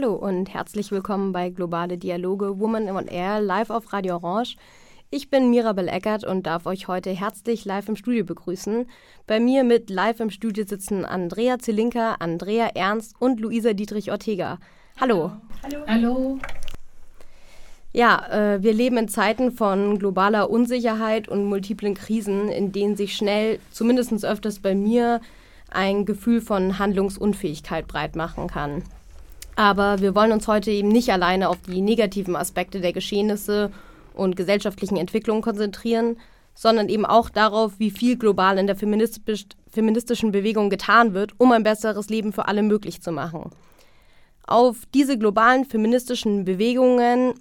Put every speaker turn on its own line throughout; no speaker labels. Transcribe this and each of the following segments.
Hallo und herzlich willkommen bei Globale Dialoge Woman on Air live auf Radio Orange. Ich bin Mirabel Eckert und darf euch heute herzlich live im Studio begrüßen. Bei mir mit live im Studio sitzen Andrea Zelinka, Andrea Ernst und Luisa Dietrich-Ortega. Hallo.
Hallo. Hallo.
Ja, äh, wir leben in Zeiten von globaler Unsicherheit und multiplen Krisen, in denen sich schnell, zumindest öfters bei mir, ein Gefühl von Handlungsunfähigkeit breit machen kann. Aber wir wollen uns heute eben nicht alleine auf die negativen Aspekte der Geschehnisse und gesellschaftlichen Entwicklungen konzentrieren, sondern eben auch darauf, wie viel global in der feministischen Bewegung getan wird, um ein besseres Leben für alle möglich zu machen. Auf diese globalen feministischen Bewegungen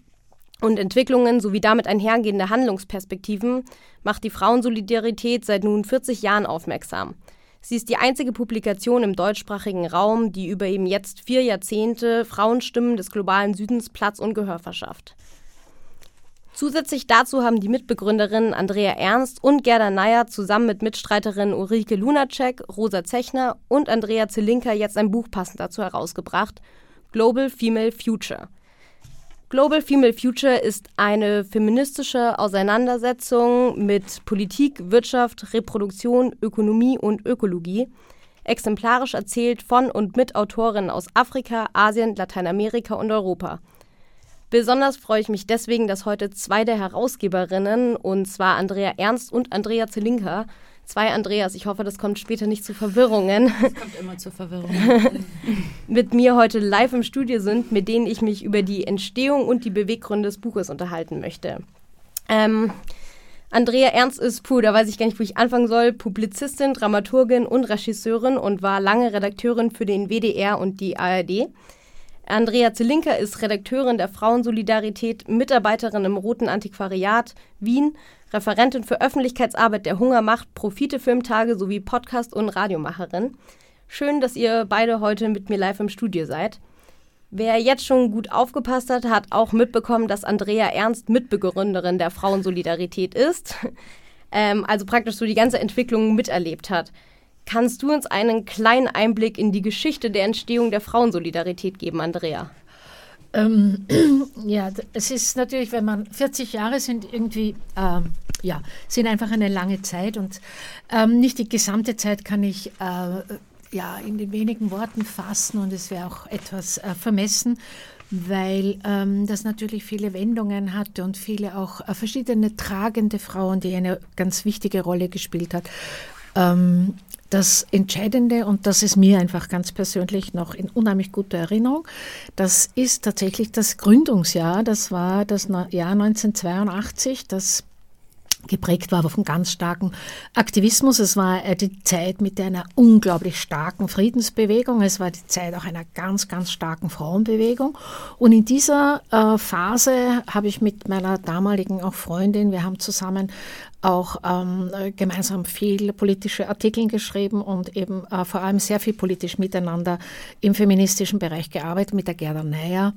und Entwicklungen sowie damit einhergehende Handlungsperspektiven macht die Frauensolidarität seit nun 40 Jahren aufmerksam – Sie ist die einzige Publikation im deutschsprachigen Raum, die über eben jetzt vier Jahrzehnte Frauenstimmen des globalen Südens Platz und Gehör verschafft. Zusätzlich dazu haben die Mitbegründerinnen Andrea Ernst und Gerda Neyer zusammen mit Mitstreiterinnen Ulrike Lunacek, Rosa Zechner und Andrea Zelinka jetzt ein Buch passend dazu herausgebracht, Global Female Future. Global Female Future ist eine feministische Auseinandersetzung mit Politik, Wirtschaft, Reproduktion, Ökonomie und Ökologie, exemplarisch erzählt von und mit Autorinnen aus Afrika, Asien, Lateinamerika und Europa. Besonders freue ich mich deswegen, dass heute zwei der Herausgeberinnen, und zwar Andrea Ernst und Andrea Zelinka, zwei Andreas. Ich hoffe, das kommt später nicht zu Verwirrungen.
Das kommt immer zu Verwirrungen.
mit mir heute live im Studio sind, mit denen ich mich über die Entstehung und die Beweggründe des Buches unterhalten möchte. Ähm, Andrea Ernst ist, puh, da weiß ich gar nicht, wo ich anfangen soll, Publizistin, Dramaturgin und Regisseurin und war lange Redakteurin für den WDR und die ARD. Andrea Zelinka ist Redakteurin der Frauensolidarität, Mitarbeiterin im Roten Antiquariat Wien, Referentin für Öffentlichkeitsarbeit der Hungermacht, Profite-Filmtage sowie Podcast- und Radiomacherin. Schön, dass ihr beide heute mit mir live im Studio seid. Wer jetzt schon gut aufgepasst hat, hat auch mitbekommen, dass Andrea Ernst Mitbegründerin der Frauensolidarität ist. Ähm, also praktisch so die ganze Entwicklung miterlebt hat. Kannst du uns einen kleinen Einblick in die Geschichte der Entstehung der Frauensolidarität geben, Andrea?
Ähm, ja, es ist natürlich, wenn man 40 Jahre sind, irgendwie, ähm, ja, sind einfach eine lange Zeit und ähm, nicht die gesamte Zeit kann ich äh, ja, in den wenigen Worten fassen und es wäre auch etwas äh, vermessen, weil ähm, das natürlich viele Wendungen hatte und viele auch äh, verschiedene tragende Frauen, die eine ganz wichtige Rolle gespielt hat. Ähm, das Entscheidende, und das ist mir einfach ganz persönlich noch in unheimlich guter Erinnerung, das ist tatsächlich das Gründungsjahr. Das war das Jahr 1982, das geprägt war von ganz starkem Aktivismus. Es war äh, die Zeit mit einer unglaublich starken Friedensbewegung. Es war die Zeit auch einer ganz, ganz starken Frauenbewegung. Und in dieser äh, Phase habe ich mit meiner damaligen auch Freundin, wir haben zusammen auch ähm, gemeinsam viel politische Artikel geschrieben und eben äh, vor allem sehr viel politisch miteinander im feministischen Bereich gearbeitet mit der Gerda Neyer.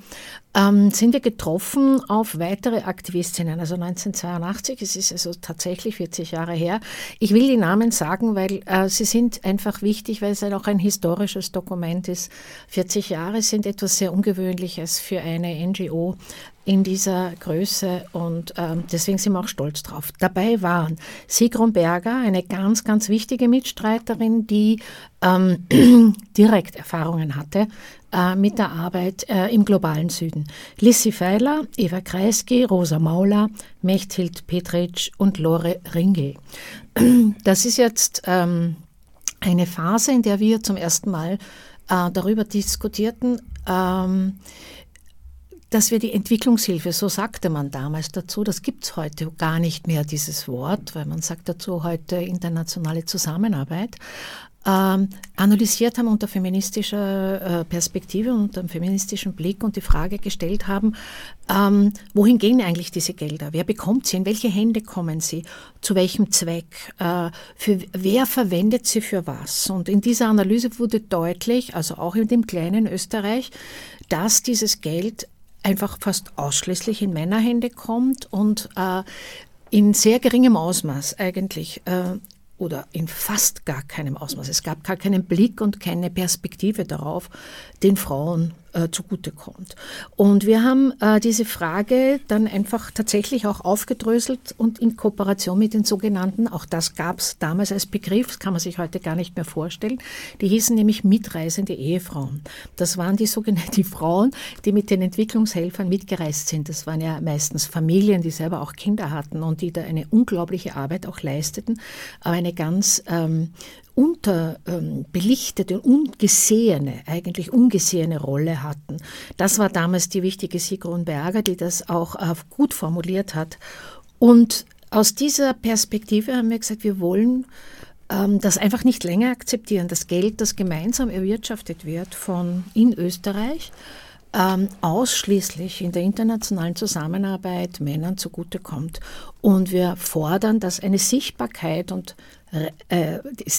Ähm, sind wir getroffen auf weitere Aktivistinnen, also 1982, es ist also tatsächlich 40 Jahre her. Ich will die Namen sagen, weil äh, sie sind einfach wichtig, weil es halt auch ein historisches Dokument ist. 40 Jahre sind etwas sehr Ungewöhnliches für eine NGO in dieser Größe und ähm, deswegen sind wir auch stolz drauf. Dabei waren Sigrun Berger, eine ganz, ganz wichtige Mitstreiterin, die ähm, direkt Erfahrungen hatte äh, mit der Arbeit äh, im globalen Süden. Lissi Feiler, Eva Kreisky, Rosa Mauler, Mechthild Petritsch und Lore Ringel. Das ist jetzt ähm, eine Phase, in der wir zum ersten Mal äh, darüber diskutierten, ähm, dass wir die Entwicklungshilfe, so sagte man damals dazu, das gibt es heute gar nicht mehr, dieses Wort, weil man sagt dazu heute internationale Zusammenarbeit. ähm, analysiert haben unter feministischer äh, Perspektive, unter einem feministischen Blick und die Frage gestellt haben, ähm, wohin gehen eigentlich diese Gelder? Wer bekommt sie? In welche Hände kommen sie? Zu welchem Zweck? Äh, für, wer verwendet sie für was? Und in dieser Analyse wurde deutlich, also auch in dem kleinen Österreich, dass dieses Geld einfach fast ausschließlich in Männerhände kommt und äh, in sehr geringem Ausmaß eigentlich äh, oder in fast gar keinem Ausmaß. Es gab gar keinen Blick und keine Perspektive darauf, den Frauen äh, zugutekommt. Und wir haben äh, diese Frage dann einfach tatsächlich auch aufgedröselt und in Kooperation mit den sogenannten, auch das gab es damals als Begriff, das kann man sich heute gar nicht mehr vorstellen, die hießen nämlich mitreisende Ehefrauen. Das waren die sogenannten Frauen, die mit den Entwicklungshelfern mitgereist sind. Das waren ja meistens Familien, die selber auch Kinder hatten und die da eine unglaubliche Arbeit auch leisteten, aber eine ganz ähm, unterbelichtete, ähm, ungesehene, eigentlich ungesehene Rolle hatten. Das war damals die wichtige Sigrun Berger, die das auch äh, gut formuliert hat. Und aus dieser Perspektive haben wir gesagt, wir wollen ähm, das einfach nicht länger akzeptieren. Das Geld, das gemeinsam erwirtschaftet wird von in Österreich, ähm, ausschließlich in der internationalen Zusammenarbeit Männern zugutekommt. Und wir fordern, dass eine Sichtbarkeit und äh,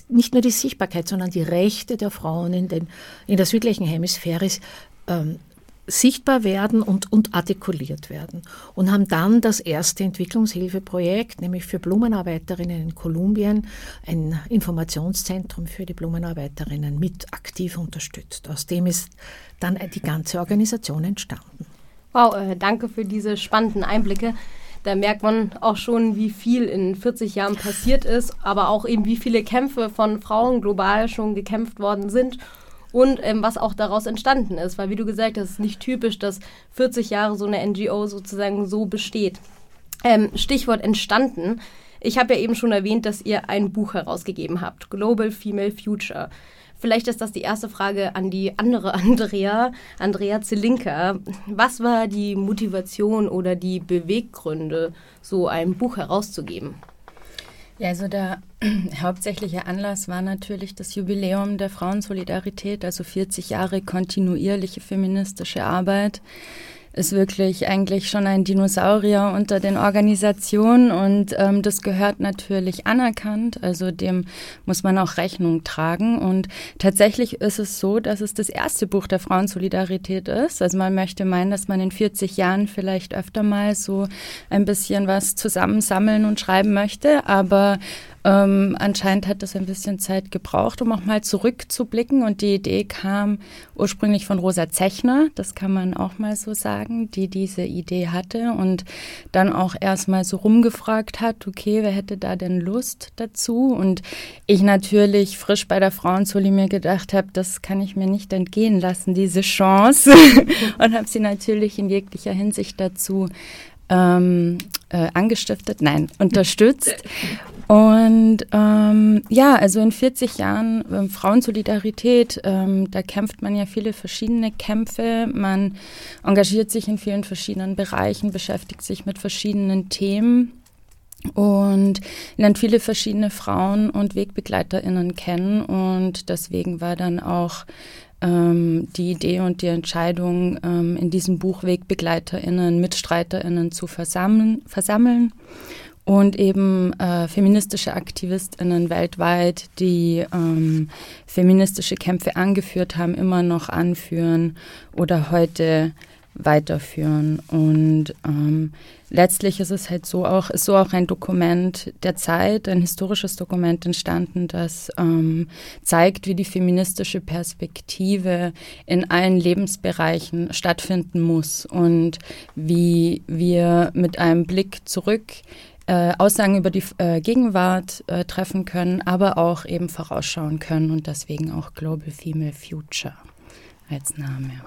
nicht nur die Sichtbarkeit, sondern die Rechte der Frauen in, den, in der südlichen Hemisphäre ähm, sichtbar werden und, und artikuliert werden. Und haben dann das erste Entwicklungshilfeprojekt, nämlich für Blumenarbeiterinnen in Kolumbien, ein Informationszentrum für die Blumenarbeiterinnen mit aktiv unterstützt. Aus dem ist dann die ganze Organisation entstanden.
Wow, äh, danke für diese spannenden Einblicke. Da merkt man auch schon, wie viel in 40 Jahren passiert ist, aber auch eben, wie viele Kämpfe von Frauen global schon gekämpft worden sind und ähm, was auch daraus entstanden ist. Weil, wie du gesagt hast, es ist nicht typisch, dass 40 Jahre so eine NGO sozusagen so besteht. Ähm, Stichwort entstanden. Ich habe ja eben schon erwähnt, dass ihr ein Buch herausgegeben habt, Global Female Future. Vielleicht ist das die erste Frage an die andere Andrea, Andrea Zelinka. Was war die Motivation oder die Beweggründe, so ein Buch herauszugeben?
Ja, also der hauptsächliche Anlass war natürlich das Jubiläum der Frauensolidarität, also 40 Jahre kontinuierliche feministische Arbeit ist wirklich eigentlich schon ein Dinosaurier unter den Organisationen und ähm, das gehört natürlich anerkannt. Also dem muss man auch Rechnung tragen. Und tatsächlich ist es so, dass es das erste Buch der Frauensolidarität ist. Also man möchte meinen, dass man in 40 Jahren vielleicht öfter mal so ein bisschen was zusammensammeln und schreiben möchte. Aber ähm, anscheinend hat das ein bisschen Zeit gebraucht, um auch mal zurückzublicken. Und die Idee kam ursprünglich von Rosa Zechner, das kann man auch mal so sagen, die diese Idee hatte und dann auch erstmal so rumgefragt hat, okay, wer hätte da denn Lust dazu? Und ich natürlich frisch bei der Frauenzuli mir gedacht habe, das kann ich mir nicht entgehen lassen, diese Chance. und habe sie natürlich in jeglicher Hinsicht dazu ähm, äh, angestiftet, nein, unterstützt. Und ähm, ja, also in 40 Jahren ähm, Frauensolidarität, ähm, da kämpft man ja viele verschiedene Kämpfe. Man engagiert sich in vielen verschiedenen Bereichen, beschäftigt sich mit verschiedenen Themen und lernt viele verschiedene Frauen und WegbegleiterInnen kennen. Und deswegen war dann auch ähm, die Idee und die Entscheidung, ähm, in diesem Buch WegbegleiterInnen, MitstreiterInnen zu versammeln. versammeln und eben äh, feministische AktivistInnen weltweit, die ähm, feministische Kämpfe angeführt haben, immer noch anführen oder heute weiterführen. Und ähm, letztlich ist es halt so auch, ist so auch ein Dokument der Zeit, ein historisches Dokument entstanden, das ähm, zeigt, wie die feministische Perspektive in allen Lebensbereichen stattfinden muss und wie wir mit einem Blick zurück äh, Aussagen über die äh, Gegenwart äh, treffen können, aber auch eben vorausschauen können und deswegen auch Global Female Future als Name.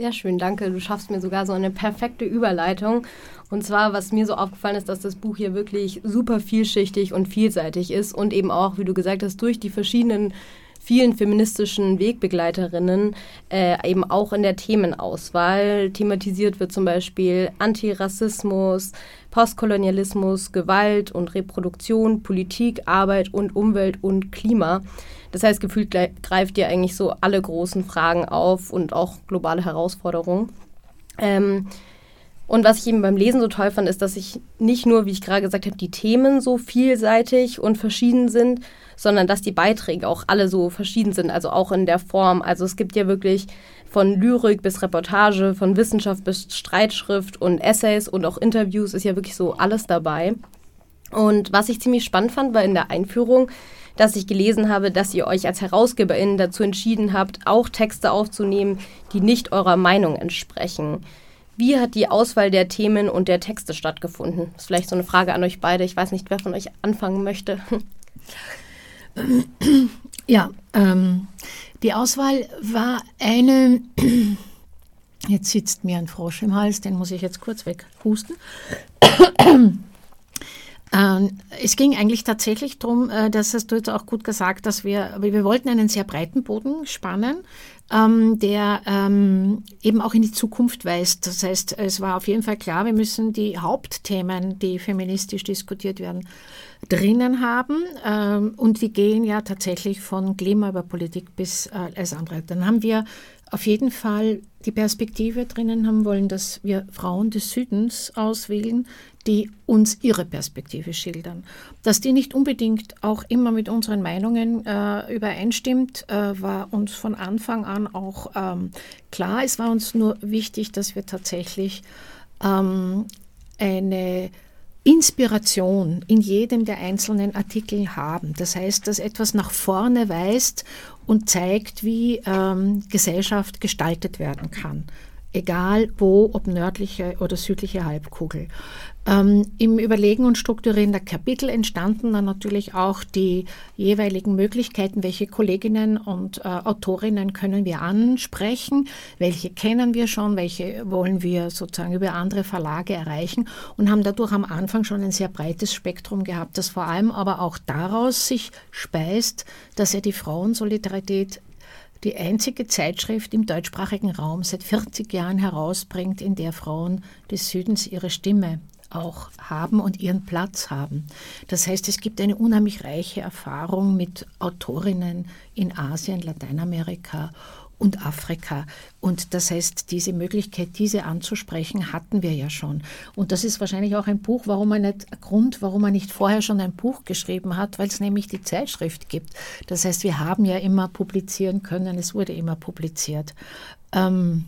Sehr schön, danke. Du schaffst mir sogar so eine perfekte Überleitung. Und zwar, was mir so aufgefallen ist, dass das Buch hier wirklich super vielschichtig und vielseitig ist und eben auch, wie du gesagt hast, durch die verschiedenen vielen feministischen Wegbegleiterinnen äh, eben auch in der Themenauswahl thematisiert wird, zum Beispiel Antirassismus, Postkolonialismus, Gewalt und Reproduktion, Politik, Arbeit und Umwelt und Klima. Das heißt, gefühlt greift ihr eigentlich so alle großen Fragen auf und auch globale Herausforderungen. Ähm, und was ich eben beim Lesen so toll fand, ist, dass ich nicht nur, wie ich gerade gesagt habe, die Themen so vielseitig und verschieden sind, sondern dass die Beiträge auch alle so verschieden sind, also auch in der Form. Also es gibt ja wirklich von Lyrik bis Reportage, von Wissenschaft bis Streitschrift und Essays und auch Interviews ist ja wirklich so alles dabei. Und was ich ziemlich spannend fand, war in der Einführung, dass ich gelesen habe, dass ihr euch als HerausgeberInnen dazu entschieden habt, auch Texte aufzunehmen, die nicht eurer Meinung entsprechen. Wie hat die Auswahl der Themen und der Texte stattgefunden? Das ist vielleicht so eine Frage an euch beide. Ich weiß nicht, wer von euch anfangen möchte.
Ja, ähm, die Auswahl war eine. Jetzt sitzt mir ein Frosch im Hals, den muss ich jetzt kurz weghusten. Ähm, es ging eigentlich tatsächlich darum, äh, das hast du jetzt auch gut gesagt, dass wir, wir wollten einen sehr breiten Boden spannen, ähm, der ähm, eben auch in die Zukunft weist. Das heißt, es war auf jeden Fall klar, wir müssen die Hauptthemen, die feministisch diskutiert werden, drinnen haben. Und die gehen ja tatsächlich von Klima über Politik bis äh, alles andere. Dann haben wir auf jeden Fall die Perspektive drinnen haben wollen, dass wir Frauen des Südens auswählen, die uns ihre Perspektive schildern. Dass die nicht unbedingt auch immer mit unseren Meinungen äh, übereinstimmt, äh, war uns von Anfang an auch ähm, klar. Es war uns nur wichtig, dass wir tatsächlich ähm, eine Inspiration in jedem der einzelnen Artikel haben. Das heißt, dass etwas nach vorne weist und zeigt, wie ähm, Gesellschaft gestaltet werden kann. Egal wo, ob nördliche oder südliche Halbkugel. Ähm, Im Überlegen und Strukturieren der Kapitel entstanden dann natürlich auch die jeweiligen Möglichkeiten, welche Kolleginnen und äh, Autorinnen können wir ansprechen, welche kennen wir schon, welche wollen wir sozusagen über andere Verlage erreichen und haben dadurch am Anfang schon ein sehr breites Spektrum gehabt, das vor allem aber auch daraus sich speist, dass er die Frauensolidarität die einzige Zeitschrift im deutschsprachigen Raum seit 40 Jahren herausbringt, in der Frauen des Südens ihre Stimme auch haben und ihren Platz haben. Das heißt, es gibt eine unheimlich reiche Erfahrung mit Autorinnen in Asien, Lateinamerika und Afrika. Und das heißt, diese Möglichkeit, diese anzusprechen, hatten wir ja schon. Und das ist wahrscheinlich auch ein Buch, warum man nicht, Grund, warum man nicht vorher schon ein Buch geschrieben hat, weil es nämlich die Zeitschrift gibt. Das heißt, wir haben ja immer publizieren können, es wurde immer publiziert. Ähm,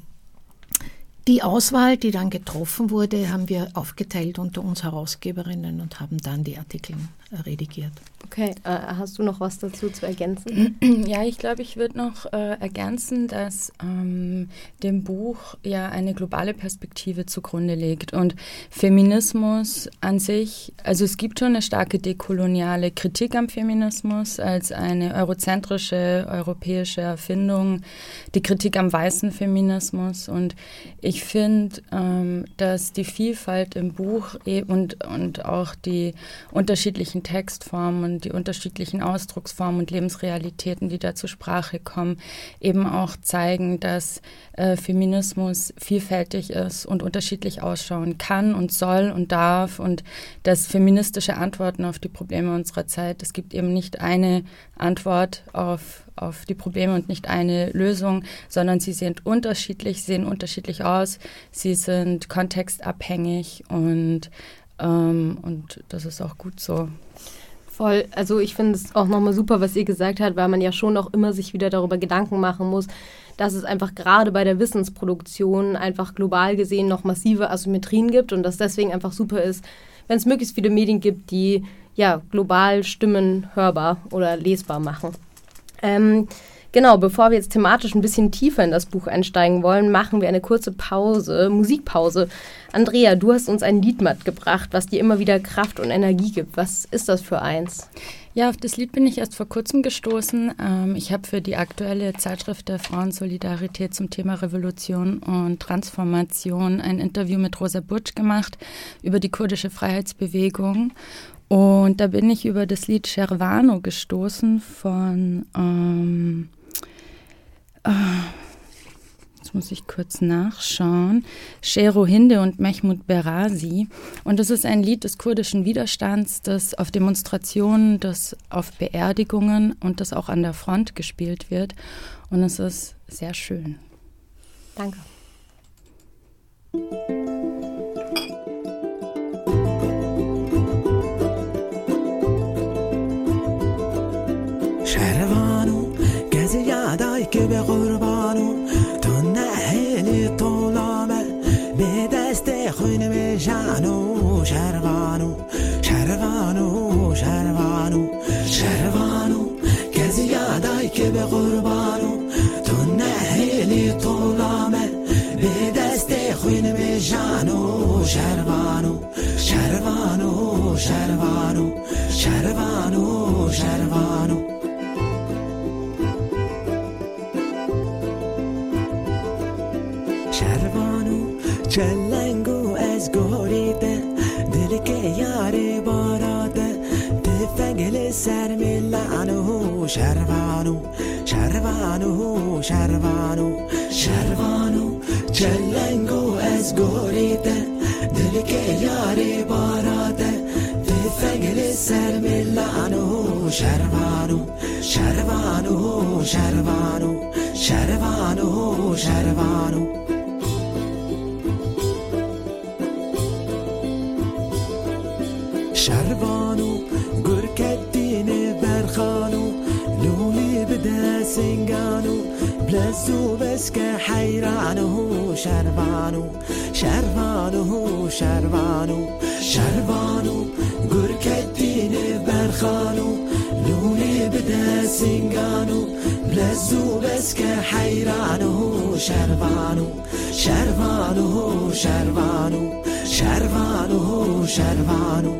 die Auswahl, die dann getroffen wurde, haben wir aufgeteilt unter uns Herausgeberinnen und haben dann die Artikel redigiert.
Okay, äh, hast du noch was dazu zu ergänzen?
Ja, ich glaube, ich würde noch äh, ergänzen, dass ähm, dem Buch ja eine globale Perspektive zugrunde liegt und Feminismus an sich, also es gibt schon eine starke dekoloniale Kritik am Feminismus als eine eurozentrische europäische Erfindung, die Kritik am weißen Feminismus und ich finde, ähm, dass die Vielfalt im Buch e und, und auch die unterschiedlichen unterschiedlichen Textformen und die unterschiedlichen Ausdrucksformen und Lebensrealitäten, die da zur Sprache kommen, eben auch zeigen, dass äh, Feminismus vielfältig ist und unterschiedlich ausschauen kann und soll und darf und dass feministische Antworten auf die Probleme unserer Zeit, es gibt eben nicht eine Antwort auf, auf die Probleme und nicht eine Lösung, sondern sie sind unterschiedlich, sehen unterschiedlich aus, sie sind kontextabhängig und ähm, und das ist auch gut so.
Voll. Also ich finde es auch nochmal super, was ihr gesagt habt, weil man ja schon auch immer sich wieder darüber Gedanken machen muss, dass es einfach gerade bei der Wissensproduktion einfach global gesehen noch massive Asymmetrien gibt und dass deswegen einfach super ist, wenn es möglichst viele Medien gibt, die ja global Stimmen hörbar oder lesbar machen. Ähm, Genau, bevor wir jetzt thematisch ein bisschen tiefer in das Buch einsteigen wollen, machen wir eine kurze Pause, Musikpause. Andrea, du hast uns ein Lied mitgebracht, was dir immer wieder Kraft und Energie gibt. Was ist das für eins?
Ja, auf das Lied bin ich erst vor kurzem gestoßen. Ähm, ich habe für die aktuelle Zeitschrift der Frauensolidarität zum Thema Revolution und Transformation ein Interview mit Rosa Butsch gemacht über die kurdische Freiheitsbewegung. Und da bin ich über das Lied Sherwano gestoßen von ähm, äh, Jetzt muss ich kurz nachschauen. Shero Hinde und Mehmoud Berazi. Und das ist ein Lied des kurdischen Widerstands, das auf Demonstrationen, das auf Beerdigungen und das auch an der Front gespielt wird. Und es ist sehr schön.
Danke.
فدایک به قربانو تو نهلی طولامه. به دست خوین به جانو شروانو شروانو شروانو شروانو که زیادای که به قربانو تو نهلی طولامه. به دست خوین به جانو شروانو شروانو شروانو شروانو شروانو Känlengo ez gorite Dilke yare barate Tefengili sermillanuhu Şervanu Şervanuhu Şervanu Şervanu Källengo ez gorite Dilke yare barate Tefengili sermillanuhu Şervanu Şervanuhu Şervanu Şervanuhu Şervanu سنگانو بلزو بس که حیرانو شربانو شربانو شربانو شربانو گرکت دینه برخانو لونه بده سنگانو بلزو بس که حیرانو شربانو شربانو شربانو شربانو شربانو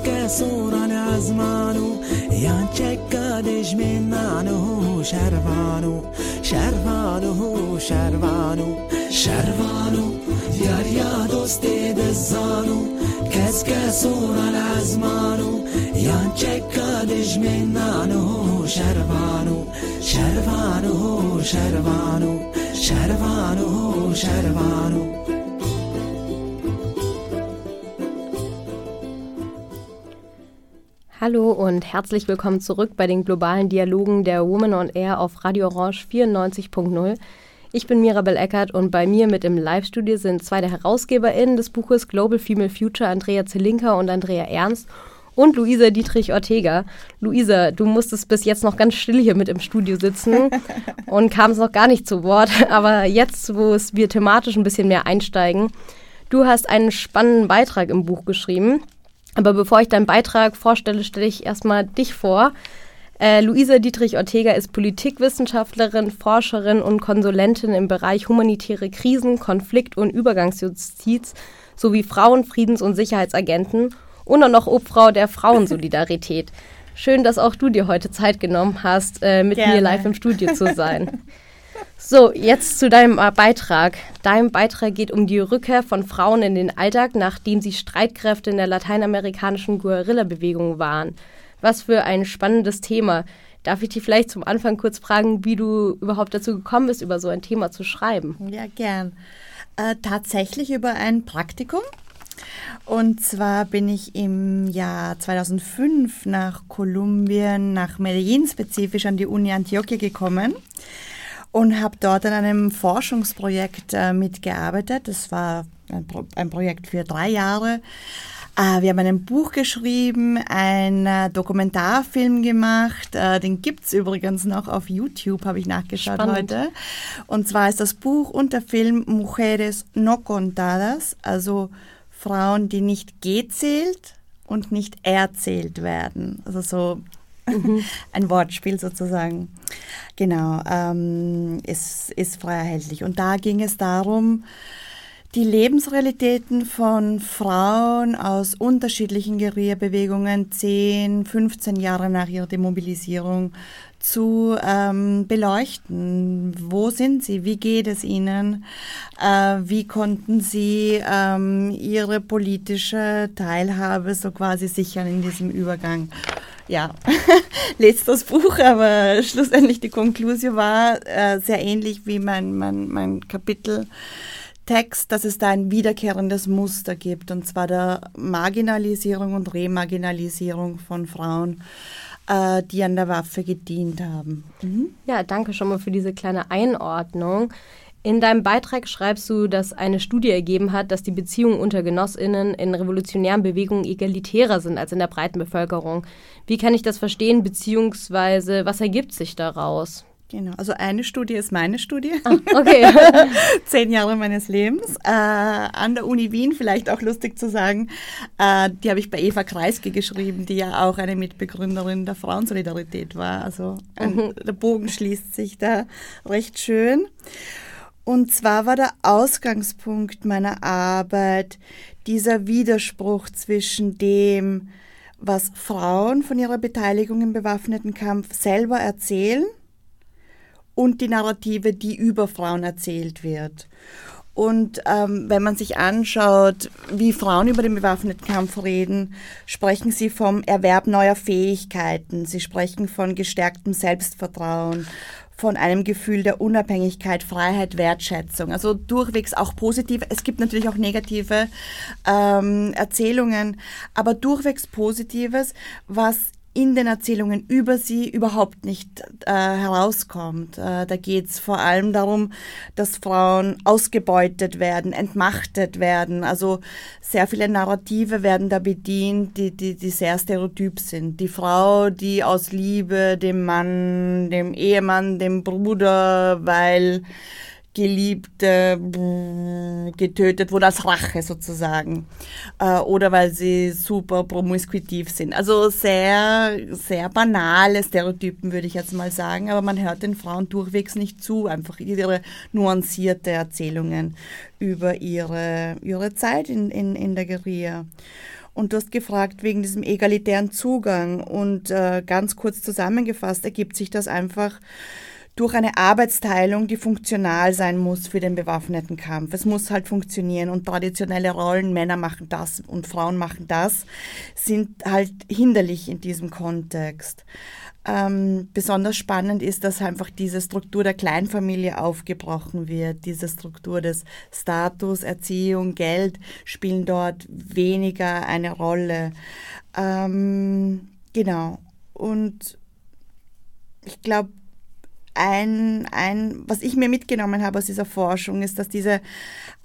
که سوران ازمانو یان چکادش منانو شروانو شروانو شروانو شروانو دریا دوست دزانو کس که سوران ازمانو یان چکادش منانو شروانو شروانو شروانو شروانو شروانو
Hallo und herzlich willkommen zurück bei den globalen Dialogen der Woman on Air auf Radio Orange 94.0. Ich bin Mirabel Eckert und bei mir mit im Live-Studio sind zwei der HerausgeberInnen des Buches Global Female Future, Andrea Zelinka und Andrea Ernst und Luisa Dietrich Ortega. Luisa, du musstest bis jetzt noch ganz still hier mit im Studio sitzen und kamst noch gar nicht zu Wort. Aber jetzt, wo es wir thematisch ein bisschen mehr einsteigen, du hast einen spannenden Beitrag im Buch geschrieben. Aber bevor ich deinen Beitrag vorstelle, stelle ich erstmal dich vor. Äh, Luisa Dietrich Ortega ist Politikwissenschaftlerin, Forscherin und Konsulentin im Bereich humanitäre Krisen, Konflikt- und Übergangsjustiz sowie Frauen-, Friedens- und Sicherheitsagenten und auch noch Obfrau der Frauensolidarität. Schön, dass auch du dir heute Zeit genommen hast, äh, mit
Gerne.
mir live im Studio zu sein. So, jetzt zu deinem äh, Beitrag. Dein Beitrag geht um die Rückkehr von Frauen in den Alltag, nachdem sie Streitkräfte in der lateinamerikanischen Guerilla-Bewegung waren. Was für ein spannendes Thema. Darf ich dich vielleicht zum Anfang kurz fragen, wie du überhaupt dazu gekommen bist, über so ein Thema zu schreiben?
Ja, gern. Äh, tatsächlich über ein Praktikum. Und zwar bin ich im Jahr 2005 nach Kolumbien, nach Medellin spezifisch an die Uni Antioquia gekommen und habe dort an einem Forschungsprojekt äh, mitgearbeitet. Das war ein, Pro ein Projekt für drei Jahre. Äh, wir haben ein Buch geschrieben, einen äh, Dokumentarfilm gemacht. Äh, den gibt's übrigens noch auf YouTube, habe ich nachgeschaut
Spannend.
heute. Und zwar ist das Buch und der Film Mujeres no contadas, also Frauen, die nicht gezählt und nicht erzählt werden. Also so ein Wortspiel sozusagen. Genau, ähm, ist, ist frei erhältlich. Und da ging es darum, die Lebensrealitäten von Frauen aus unterschiedlichen Guerilla-Bewegungen 10, 15 Jahre nach ihrer Demobilisierung zu ähm, beleuchten. Wo sind sie? Wie geht es ihnen? Äh, wie konnten sie ähm, ihre politische Teilhabe so quasi sichern in diesem Übergang? Ja, lest das Buch, aber schlussendlich die Konklusion war äh, sehr ähnlich wie mein, mein, mein Kapitel. Text, dass es da ein wiederkehrendes Muster gibt, und zwar der Marginalisierung und Remarginalisierung von Frauen, äh, die an der Waffe gedient haben.
Mhm. Ja, danke schon mal für diese kleine Einordnung. In deinem Beitrag schreibst du, dass eine Studie ergeben hat, dass die Beziehungen unter Genossinnen in revolutionären Bewegungen egalitärer sind als in der breiten Bevölkerung. Wie kann ich das verstehen, beziehungsweise was ergibt sich daraus?
Genau, also eine Studie ist meine Studie.
Ah, okay.
Zehn Jahre meines Lebens. Äh, an der Uni Wien, vielleicht auch lustig zu sagen, äh, die habe ich bei Eva Kreisky geschrieben, die ja auch eine Mitbegründerin der Frauensolidarität war. Also ein, mhm. der Bogen schließt sich da recht schön. Und zwar war der Ausgangspunkt meiner Arbeit dieser Widerspruch zwischen dem, was Frauen von ihrer Beteiligung im bewaffneten Kampf selber erzählen – und die Narrative, die über Frauen erzählt wird. Und ähm, wenn man sich anschaut, wie Frauen über den bewaffneten Kampf reden, sprechen sie vom Erwerb neuer Fähigkeiten, sie sprechen von gestärktem Selbstvertrauen, von einem Gefühl der Unabhängigkeit, Freiheit, Wertschätzung. Also durchwegs auch positive. Es gibt natürlich auch negative ähm, Erzählungen, aber durchwegs Positives, was in den Erzählungen über sie überhaupt nicht äh, herauskommt. Äh, da geht es vor allem darum, dass Frauen ausgebeutet werden, entmachtet werden. Also sehr viele Narrative werden da bedient, die, die, die sehr stereotyp sind. Die Frau, die aus Liebe dem Mann, dem Ehemann, dem Bruder, weil Geliebte getötet wurde als Rache sozusagen. Äh, oder weil sie super promiskuitiv sind. Also sehr, sehr banale Stereotypen würde ich jetzt mal sagen, aber man hört den Frauen durchwegs nicht zu, einfach ihre nuancierte Erzählungen über ihre, ihre Zeit in, in, in der Guerilla. Und du hast gefragt wegen diesem egalitären Zugang. Und äh, ganz kurz zusammengefasst ergibt sich das einfach durch eine Arbeitsteilung, die funktional sein muss für den bewaffneten Kampf. Es muss halt funktionieren und traditionelle Rollen, Männer machen das und Frauen machen das, sind halt hinderlich in diesem Kontext. Ähm, besonders spannend ist, dass einfach diese Struktur der Kleinfamilie aufgebrochen wird. Diese Struktur des Status, Erziehung, Geld spielen dort weniger eine Rolle. Ähm, genau. Und ich glaube, ein, ein, was ich mir mitgenommen habe aus dieser Forschung, ist, dass diese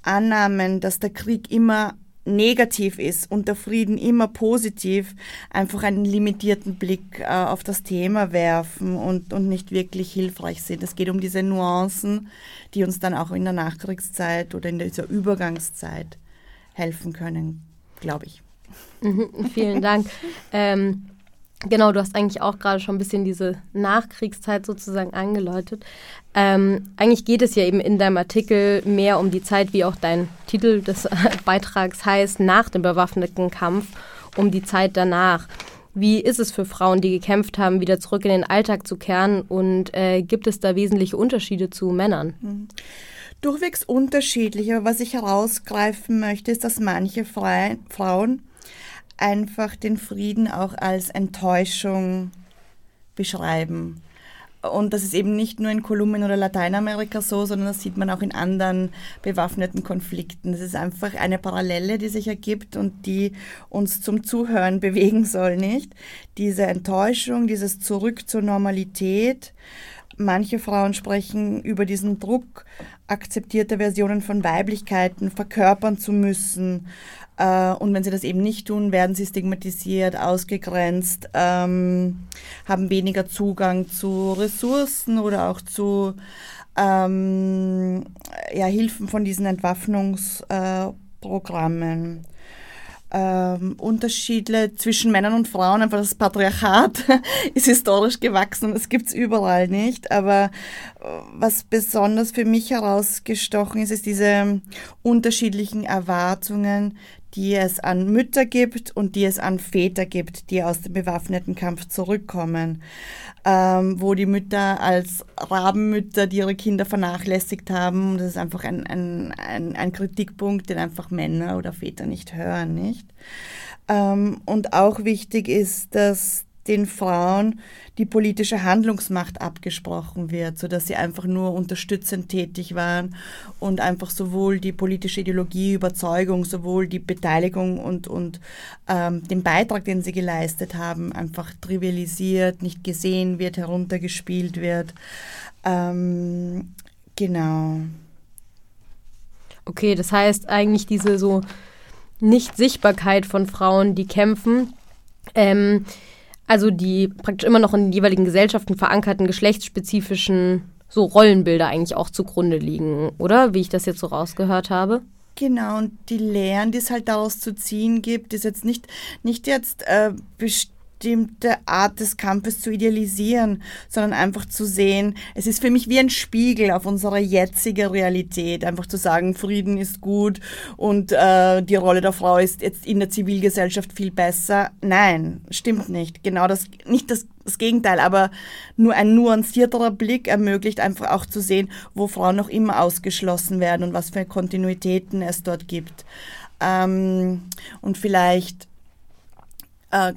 Annahmen, dass der Krieg immer negativ ist und der Frieden immer positiv, einfach einen limitierten Blick äh, auf das Thema werfen und, und nicht wirklich hilfreich sind. Es geht um diese Nuancen, die uns dann auch in der Nachkriegszeit oder in dieser Übergangszeit helfen können, glaube ich.
Mhm, vielen Dank. ähm, Genau, du hast eigentlich auch gerade schon ein bisschen diese Nachkriegszeit sozusagen angeläutet. Ähm, eigentlich geht es ja eben in deinem Artikel mehr um die Zeit, wie auch dein Titel des Beitrags heißt, nach dem bewaffneten Kampf, um die Zeit danach. Wie ist es für Frauen, die gekämpft haben, wieder zurück in den Alltag zu kehren und äh, gibt es da wesentliche Unterschiede zu Männern?
Mhm. Durchwegs unterschiedlich, aber was ich herausgreifen möchte, ist, dass manche Fre Frauen einfach den Frieden auch als Enttäuschung beschreiben. Und das ist eben nicht nur in Kolumbien oder Lateinamerika so, sondern das sieht man auch in anderen bewaffneten Konflikten. Das ist einfach eine Parallele, die sich ergibt und die uns zum Zuhören bewegen soll, nicht? Diese Enttäuschung, dieses Zurück zur Normalität. Manche Frauen sprechen über diesen Druck, akzeptierte Versionen von Weiblichkeiten verkörpern zu müssen, und wenn sie das eben nicht tun, werden sie stigmatisiert, ausgegrenzt, ähm, haben weniger Zugang zu Ressourcen oder auch zu ähm, ja, Hilfen von diesen Entwaffnungsprogrammen. Äh, ähm, Unterschiede zwischen Männern und Frauen, einfach das Patriarchat ist historisch gewachsen und es gibt es überall nicht. Aber äh, was besonders für mich herausgestochen ist, ist diese unterschiedlichen Erwartungen, die es an Mütter gibt und die es an Väter gibt, die aus dem bewaffneten Kampf zurückkommen, ähm, wo die Mütter als Rabenmütter, die ihre Kinder vernachlässigt haben, das ist einfach ein, ein, ein, ein Kritikpunkt, den einfach Männer oder Väter nicht hören, nicht? Ähm, und auch wichtig ist, dass den Frauen die politische Handlungsmacht abgesprochen wird, sodass sie einfach nur unterstützend tätig waren und einfach sowohl die politische Ideologie, Überzeugung, sowohl die Beteiligung und, und ähm, den Beitrag, den sie geleistet haben, einfach trivialisiert, nicht gesehen wird, heruntergespielt wird. Ähm, genau.
Okay, das heißt eigentlich diese so Nicht-Sichtbarkeit von Frauen, die kämpfen, ähm, also die praktisch immer noch in den jeweiligen Gesellschaften verankerten geschlechtsspezifischen so Rollenbilder eigentlich auch zugrunde liegen, oder? Wie ich das jetzt so rausgehört habe.
Genau, und die Lehren, die es halt daraus zu ziehen gibt, ist jetzt nicht, nicht jetzt äh, bestimmte Art des Kampfes zu idealisieren, sondern einfach zu sehen, es ist für mich wie ein Spiegel auf unsere jetzige Realität, einfach zu sagen, Frieden ist gut und äh, die Rolle der Frau ist jetzt in der Zivilgesellschaft viel besser. Nein, stimmt nicht. Genau das, nicht das, das Gegenteil, aber nur ein nuancierterer Blick ermöglicht einfach auch zu sehen, wo Frauen noch immer ausgeschlossen werden und was für Kontinuitäten es dort gibt. Ähm, und vielleicht äh,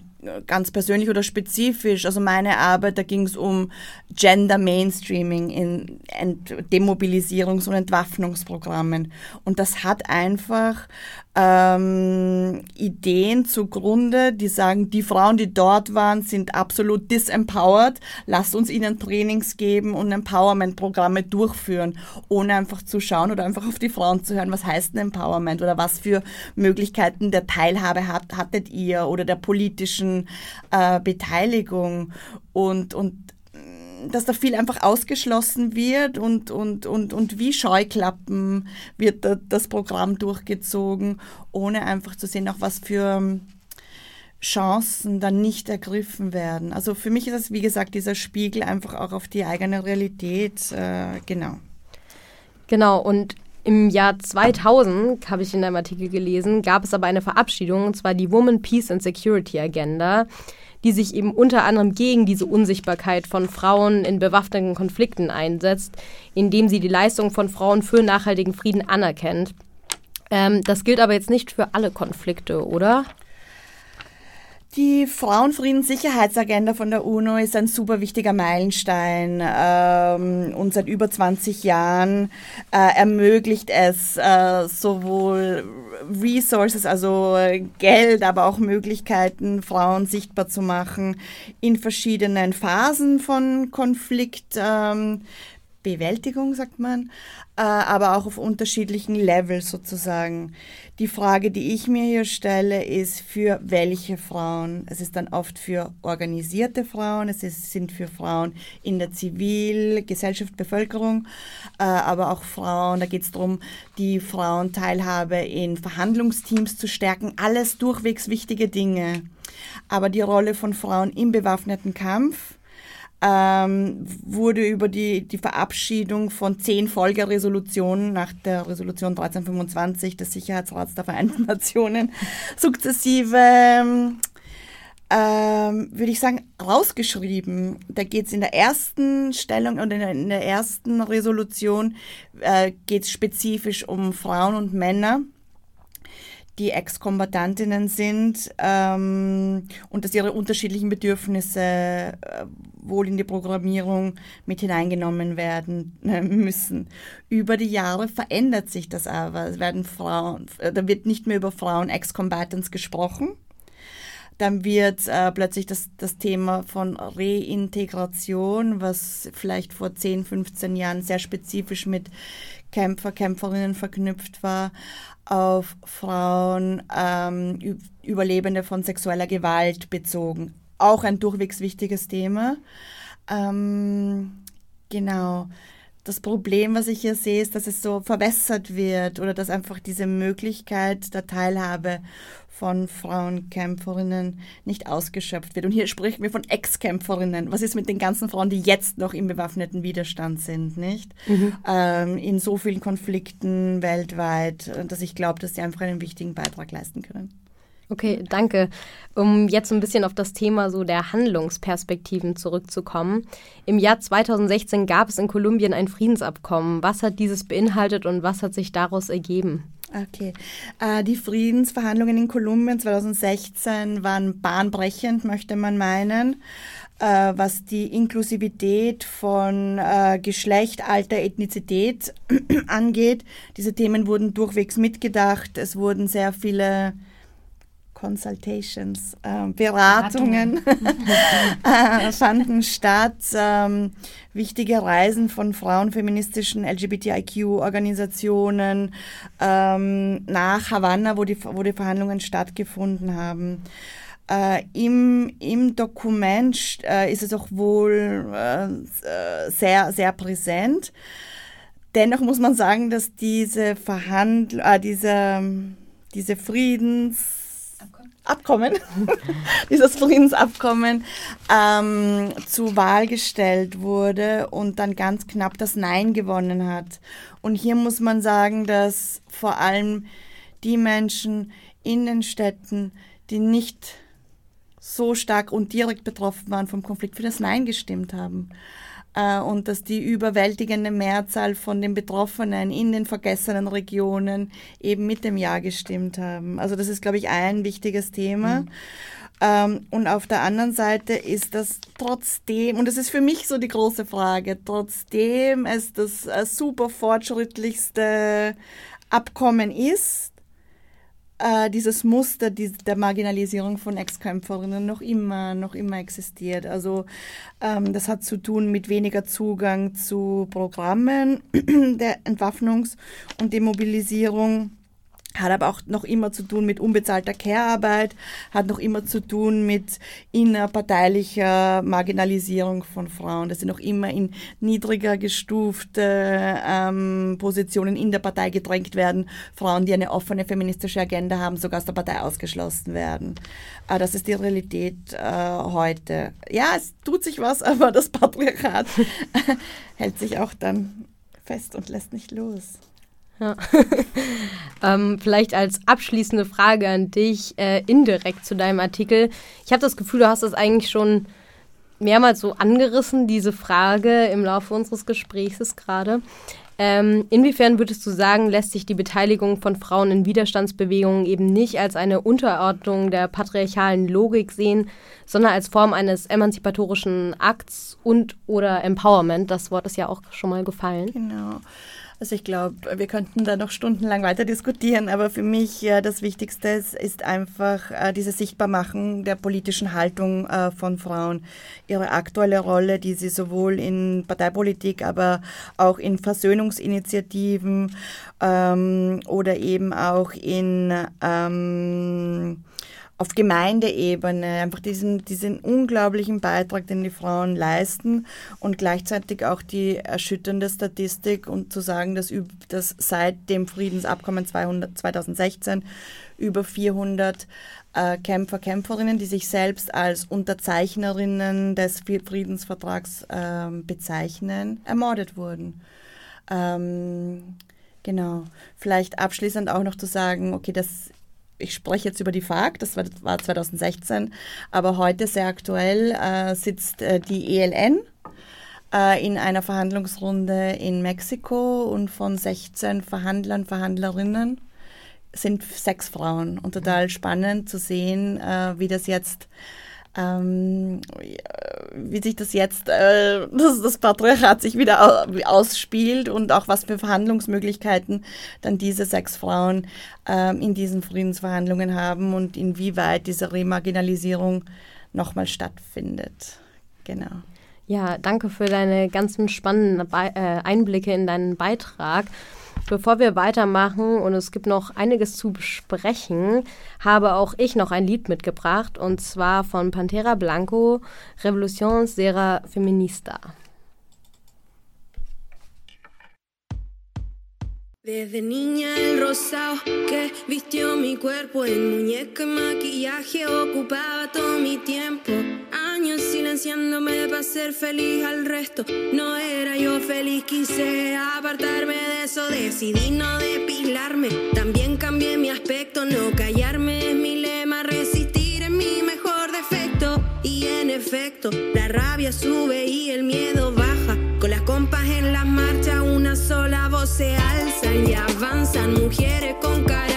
ganz persönlich oder spezifisch. Also meine Arbeit, da ging es um Gender Mainstreaming in Ent Demobilisierungs- und Entwaffnungsprogrammen. Und das hat einfach ähm, Ideen zugrunde, die sagen, die Frauen, die dort waren, sind absolut disempowered. Lasst uns ihnen Trainings geben und Empowerment-Programme durchführen, ohne einfach zu schauen oder einfach auf die Frauen zu hören, was heißt ein Empowerment oder was für Möglichkeiten der Teilhabe hat, hattet ihr oder der politischen äh, Beteiligung. Und, und dass da viel einfach ausgeschlossen wird und, und, und, und wie Scheuklappen wird da das Programm durchgezogen, ohne einfach zu sehen, auch was für ähm, Chancen dann nicht ergriffen werden. Also für mich ist es, wie gesagt, dieser Spiegel einfach auch auf die eigene Realität, äh, genau.
Genau, und im Jahr 2000, habe ich in einem Artikel gelesen, gab es aber eine Verabschiedung, und zwar die Woman Peace and Security Agenda die sich eben unter anderem gegen diese Unsichtbarkeit von Frauen in bewaffneten Konflikten einsetzt, indem sie die Leistung von Frauen für nachhaltigen Frieden anerkennt. Ähm, das gilt aber jetzt nicht für alle Konflikte, oder?
Die Frauenfriedenssicherheitsagenda von der UNO ist ein super wichtiger Meilenstein ähm, und seit über 20 Jahren äh, ermöglicht es äh, sowohl Resources, also Geld, aber auch Möglichkeiten, Frauen sichtbar zu machen in verschiedenen Phasen von Konflikt. Ähm, Bewältigung, sagt man, äh, aber auch auf unterschiedlichen Levels sozusagen. Die Frage, die ich mir hier stelle, ist für welche Frauen? Es ist dann oft für organisierte Frauen, es ist, sind für Frauen in der Zivil-, Gesellschaft, Bevölkerung, äh, aber auch Frauen, da geht es darum, die Frauenteilhabe in Verhandlungsteams zu stärken. Alles durchwegs wichtige Dinge. Aber die Rolle von Frauen im bewaffneten Kampf, ähm, wurde über die, die Verabschiedung von zehn Folgeresolutionen nach der Resolution 1325 des Sicherheitsrats der Vereinten Nationen sukzessive, ähm, ähm, würde ich sagen, rausgeschrieben. Da geht es in der ersten Stellung und in der, in der ersten Resolution äh, geht es spezifisch um Frauen und Männer die Ex-Kombatantinnen sind ähm, und dass ihre unterschiedlichen Bedürfnisse äh, wohl in die Programmierung mit hineingenommen werden äh, müssen. Über die Jahre verändert sich das aber. Es werden Frauen, äh, da wird nicht mehr über Frauen Ex-Combatants gesprochen. Dann wird äh, plötzlich das, das Thema von Reintegration, was vielleicht vor 10, 15 Jahren sehr spezifisch mit Kämpfer, Kämpferinnen verknüpft war, auf Frauen, ähm, Überlebende von sexueller Gewalt bezogen. Auch ein durchwegs wichtiges Thema. Ähm, genau. Das Problem, was ich hier sehe, ist, dass es so verwässert wird oder dass einfach diese Möglichkeit der Teilhabe von Frauenkämpferinnen nicht ausgeschöpft wird. Und hier sprechen wir von Ex-Kämpferinnen. Was ist mit den ganzen Frauen, die jetzt noch im bewaffneten Widerstand sind, nicht? Mhm. Ähm, in so vielen Konflikten weltweit, dass ich glaube, dass sie einfach einen wichtigen Beitrag leisten können.
Okay, danke. Um jetzt ein bisschen auf das Thema so der Handlungsperspektiven zurückzukommen. Im Jahr 2016 gab es in Kolumbien ein Friedensabkommen. Was hat dieses beinhaltet und was hat sich daraus ergeben?
Okay. Äh, die Friedensverhandlungen in Kolumbien 2016 waren bahnbrechend, möchte man meinen, äh, was die Inklusivität von äh, Geschlecht, Alter, Ethnizität angeht. Diese Themen wurden durchwegs mitgedacht. Es wurden sehr viele Consultations, äh, Beratungen, äh, fanden statt. Ähm, wichtige Reisen von frauenfeministischen LGBTIQ-Organisationen ähm, nach Havanna, wo die, wo die Verhandlungen stattgefunden haben. Äh, im, Im Dokument äh, ist es auch wohl äh, sehr, sehr präsent. Dennoch muss man sagen, dass diese Verhandl äh, diese, diese Friedens Abkommen, dieses Friedensabkommen ähm, zur Wahl gestellt wurde und dann ganz knapp das Nein gewonnen hat. Und hier muss man sagen, dass vor allem die Menschen in den Städten, die nicht so stark und direkt betroffen waren vom Konflikt, für das Nein gestimmt haben und dass die überwältigende Mehrzahl von den Betroffenen in den vergessenen Regionen eben mit dem Ja gestimmt haben. Also das ist, glaube ich, ein wichtiges Thema. Mhm. Ähm, und auf der anderen Seite ist das trotzdem, und das ist für mich so die große Frage, trotzdem es das äh, super fortschrittlichste Abkommen ist, äh, dieses Muster die, der Marginalisierung von Ex-Kämpferinnen noch immer, noch immer existiert. Also ähm, das hat zu tun mit weniger Zugang zu Programmen der Entwaffnungs- und Demobilisierung hat aber auch noch immer zu tun mit unbezahlter Care-Arbeit, hat noch immer zu tun mit innerparteilicher Marginalisierung von Frauen, dass sie noch immer in niedriger gestufte ähm, Positionen in der Partei gedrängt werden, Frauen, die eine offene feministische Agenda haben, sogar aus der Partei ausgeschlossen werden. Äh, das ist die Realität äh, heute. Ja, es tut sich was, aber das Patriarchat hält sich auch dann fest und lässt nicht los.
Ja. ähm, vielleicht als abschließende Frage an dich, äh, indirekt zu deinem Artikel. Ich habe das Gefühl, du hast das eigentlich schon mehrmals so angerissen, diese Frage im Laufe unseres Gesprächs gerade. Ähm, inwiefern würdest du sagen, lässt sich die Beteiligung von Frauen in Widerstandsbewegungen eben nicht als eine Unterordnung der patriarchalen Logik sehen, sondern als Form eines emanzipatorischen Akts und oder Empowerment? Das Wort ist ja auch schon mal gefallen.
Genau. Also ich glaube, wir könnten da noch stundenlang weiter diskutieren, aber für mich ja, das Wichtigste ist, ist einfach äh, diese Sichtbarmachung der politischen Haltung äh, von Frauen, ihre aktuelle Rolle, die sie sowohl in Parteipolitik, aber auch in Versöhnungsinitiativen ähm, oder eben auch in ähm, auf Gemeindeebene einfach diesen, diesen unglaublichen Beitrag, den die Frauen leisten und gleichzeitig auch die erschütternde Statistik und zu sagen, dass, dass seit dem Friedensabkommen 200, 2016 über 400 äh, Kämpfer, Kämpferinnen, die sich selbst als Unterzeichnerinnen des Friedensvertrags äh, bezeichnen, ermordet wurden. Ähm, genau. Vielleicht abschließend auch noch zu sagen, okay, das ich spreche jetzt über die FARC, das war, war 2016, aber heute sehr aktuell äh, sitzt äh, die ELN äh, in einer Verhandlungsrunde in Mexiko und von 16 Verhandlern, Verhandlerinnen sind sechs Frauen. Und total spannend zu sehen, äh, wie das jetzt ähm, wie sich das jetzt, äh, das, das Patriarchat sich wieder ausspielt und auch was für Verhandlungsmöglichkeiten dann diese sechs Frauen ähm, in diesen Friedensverhandlungen haben und inwieweit diese Remarginalisierung nochmal stattfindet. Genau.
Ja, danke für deine ganzen spannenden Be äh, Einblicke in deinen Beitrag. Bevor wir weitermachen und es gibt noch einiges zu besprechen, habe auch ich noch ein Lied mitgebracht und zwar von Pantera Blanco, Revolución Sera Feminista.
Desde niña el rosado que vistió mi cuerpo en muñeca y maquillaje ocupaba todo mi tiempo. Años silenciándome para ser feliz al resto. No era yo feliz, quise apartarme de eso. Decidí no depilarme. También cambié mi aspecto, no callarme es mi lema. Resistir es mi mejor defecto. Y en efecto, la rabia sube y el miedo baja. Con las compas en la marcha, una sola voz se y avanzan mujeres con carácter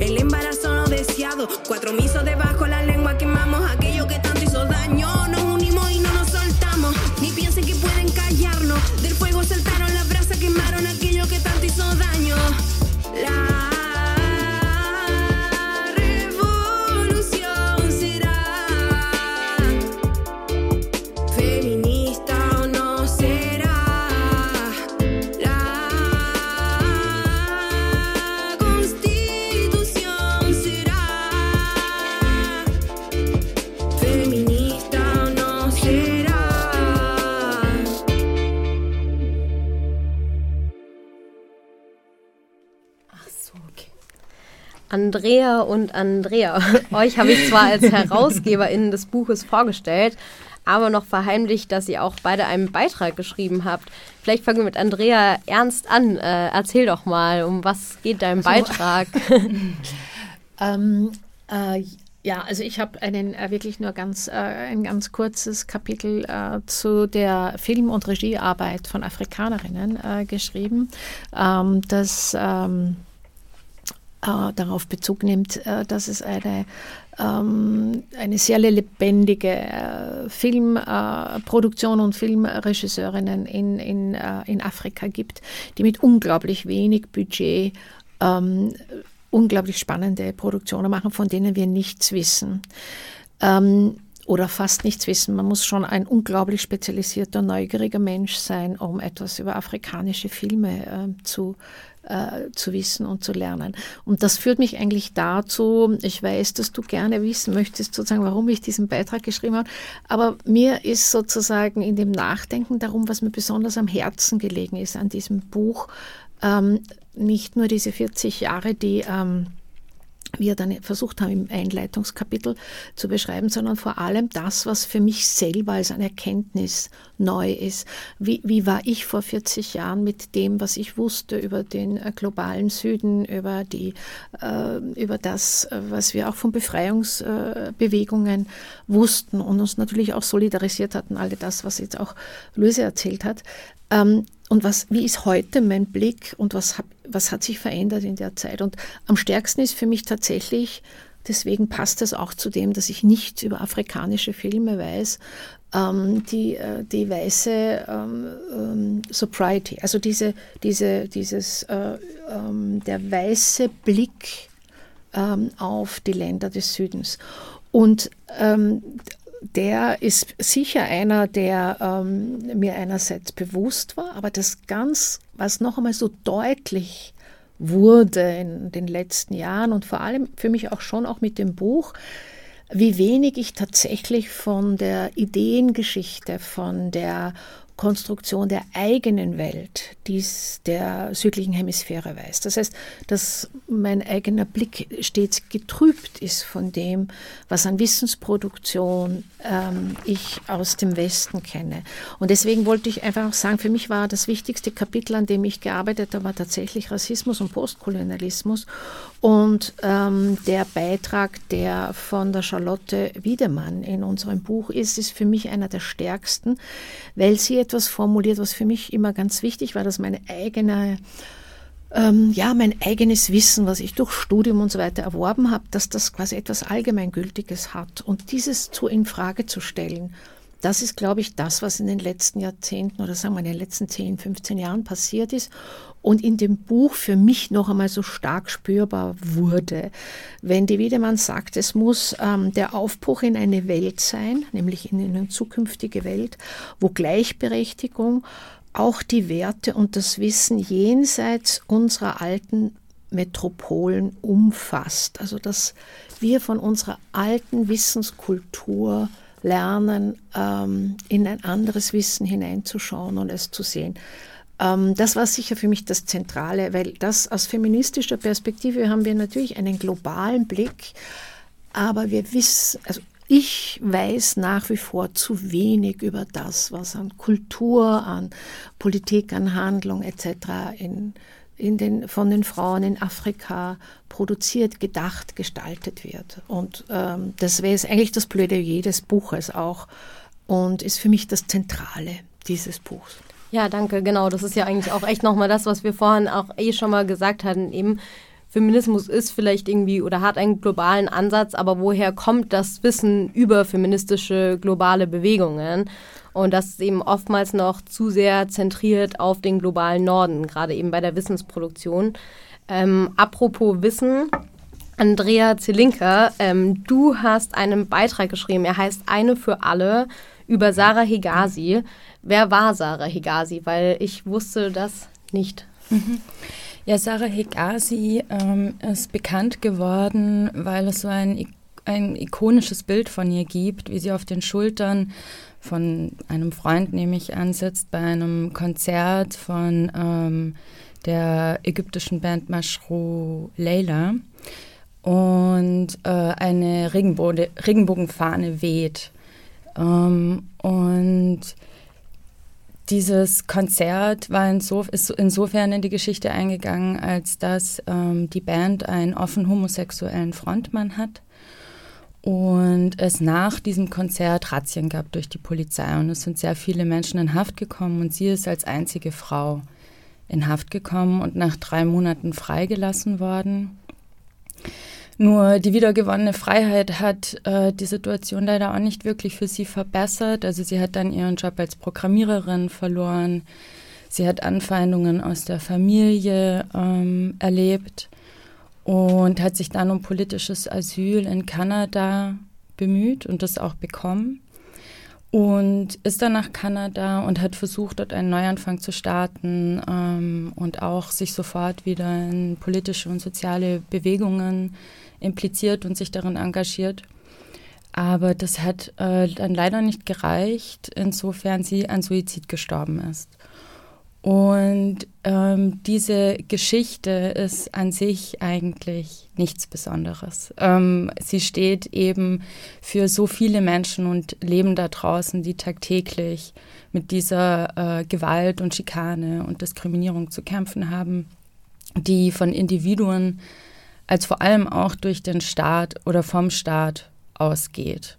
el embarazo no deseado. Cuatro misos debajo la
Andrea und Andrea, euch habe ich zwar als HerausgeberInnen des Buches vorgestellt, aber noch verheimlicht, dass ihr auch beide einen Beitrag geschrieben habt. Vielleicht fangen wir mit Andrea ernst an. Äh, erzähl doch mal, um was geht dein Beitrag?
Ähm, äh, ja, also ich habe einen äh, wirklich nur ganz äh, ein ganz kurzes Kapitel äh, zu der Film- und Regiearbeit von Afrikanerinnen äh, geschrieben, ähm, das ähm, äh, darauf Bezug nimmt, äh, dass es eine ähm, eine sehr lebendige äh, Filmproduktion und Filmregisseurinnen in, in, äh, in Afrika gibt, die mit unglaublich wenig Budget ähm, unglaublich spannende Produktionen machen, von denen wir nichts wissen. Ähm, oder fast nichts wissen. Man muss schon ein unglaublich spezialisierter, neugieriger Mensch sein, um etwas über afrikanische Filme äh, zu, äh, zu wissen und zu lernen. Und das führt mich eigentlich dazu, ich weiß, dass du gerne wissen möchtest, sozusagen, warum ich diesen Beitrag geschrieben habe, aber mir ist sozusagen in dem Nachdenken darum, was mir besonders am Herzen gelegen ist an diesem Buch, ähm, nicht nur diese 40 Jahre, die ähm, wir dann versucht haben, im Einleitungskapitel zu beschreiben, sondern vor allem das, was für mich selber als eine Erkenntnis neu ist. Wie, wie war ich vor 40 Jahren mit dem, was ich wusste über den äh, globalen Süden, über, die, äh, über das, äh, was wir auch von Befreiungsbewegungen wussten und uns natürlich auch solidarisiert hatten, alle das, was jetzt auch Luise erzählt hat. Ähm, und was, wie ist heute mein Blick und was, hab, was hat sich verändert in der Zeit? Und am stärksten ist für mich tatsächlich, deswegen passt es auch zu dem, dass ich nichts über afrikanische Filme weiß, ähm, die, äh, die weiße ähm, ähm, Sobriety, also diese, diese, dieses, äh, ähm, der weiße Blick ähm, auf die Länder des Südens. Und ähm, der ist sicher einer, der ähm, mir einerseits bewusst war, aber das ganz, was noch einmal so deutlich wurde in den letzten Jahren und vor allem für mich auch schon auch mit dem Buch, wie wenig ich tatsächlich von der Ideengeschichte, von der Konstruktion der eigenen Welt, dies der südlichen Hemisphäre weiß. Das heißt, dass mein eigener Blick stets getrübt ist von dem, was an Wissensproduktion ähm, ich aus dem Westen kenne. Und deswegen wollte ich einfach auch sagen, für mich war das wichtigste Kapitel, an dem ich gearbeitet habe, war tatsächlich Rassismus und Postkolonialismus. Und ähm, der Beitrag, der von der Charlotte Wiedemann in unserem Buch ist, ist für mich einer der stärksten, weil sie etwas formuliert, was für mich immer ganz wichtig war, dass meine eigene ähm, ja, mein eigenes Wissen, was ich durch Studium und so weiter erworben habe, dass das quasi etwas Allgemeingültiges hat. Und dieses zu in Frage zu stellen, das ist, glaube ich, das, was in den letzten Jahrzehnten oder sagen wir in den letzten 10, 15 Jahren passiert ist und in dem Buch für mich noch einmal so stark spürbar wurde. Wenn die Wiedemann sagt, es muss ähm, der Aufbruch in eine Welt sein, nämlich in eine zukünftige Welt, wo Gleichberechtigung auch die Werte und das Wissen jenseits unserer alten Metropolen umfasst. Also dass wir von unserer alten Wissenskultur lernen, ähm, in ein anderes Wissen hineinzuschauen und es zu sehen. Ähm, das war sicher für mich das Zentrale, weil das aus feministischer Perspektive haben wir natürlich einen globalen Blick, aber wir wissen, also ich weiß nach wie vor zu wenig über das, was an Kultur, an Politik, an Handlung etc. In, in den, von den Frauen in Afrika produziert, gedacht, gestaltet wird. Und ähm, das wäre eigentlich das Plädoyer des Buches auch und ist für mich das Zentrale dieses Buchs.
Ja, danke. Genau, das ist ja eigentlich auch echt nochmal das, was wir vorhin auch eh schon mal gesagt hatten. Eben, Feminismus ist vielleicht irgendwie oder hat einen globalen Ansatz, aber woher kommt das Wissen über feministische globale Bewegungen? Und das ist eben oftmals noch zu sehr zentriert auf den globalen Norden, gerade eben bei der Wissensproduktion. Ähm, apropos Wissen, Andrea Zelinka, ähm, du hast einen Beitrag geschrieben, er heißt Eine für alle über Sarah Hegazi. Wer war Sarah Hegazi? Weil ich wusste das nicht.
Mhm. Ja, Sarah Hegazi ähm, ist bekannt geworden, weil es so ein, ein ikonisches Bild von ihr gibt, wie sie auf den Schultern von einem Freund, nehme ich an, sitzt bei einem Konzert von ähm, der ägyptischen Band Mashrou Leila und äh, eine Regenbogenfahne weht. Ähm, und dieses Konzert war insof ist insofern in die Geschichte eingegangen, als dass ähm, die Band einen offen homosexuellen Frontmann hat und es nach diesem Konzert Razzien gab durch die Polizei und es sind sehr viele Menschen in Haft gekommen und sie ist als einzige Frau in Haft gekommen und nach drei Monaten freigelassen worden. Nur die wiedergewonnene Freiheit hat äh, die Situation leider auch nicht wirklich für sie verbessert. Also sie hat dann ihren Job als Programmiererin verloren. Sie hat Anfeindungen aus der Familie ähm, erlebt und hat sich dann um politisches Asyl in Kanada bemüht und das auch bekommen. Und ist dann nach Kanada und hat versucht, dort einen Neuanfang zu starten ähm, und auch sich sofort wieder in politische und soziale Bewegungen impliziert und sich darin engagiert. Aber das hat äh, dann leider nicht gereicht, insofern sie an Suizid gestorben ist. Und ähm, diese Geschichte ist an sich eigentlich nichts Besonderes. Ähm, sie steht eben für so viele Menschen und Leben da draußen, die tagtäglich mit dieser äh, Gewalt und Schikane und Diskriminierung zu kämpfen haben, die von Individuen als vor allem auch durch den Staat oder vom Staat ausgeht.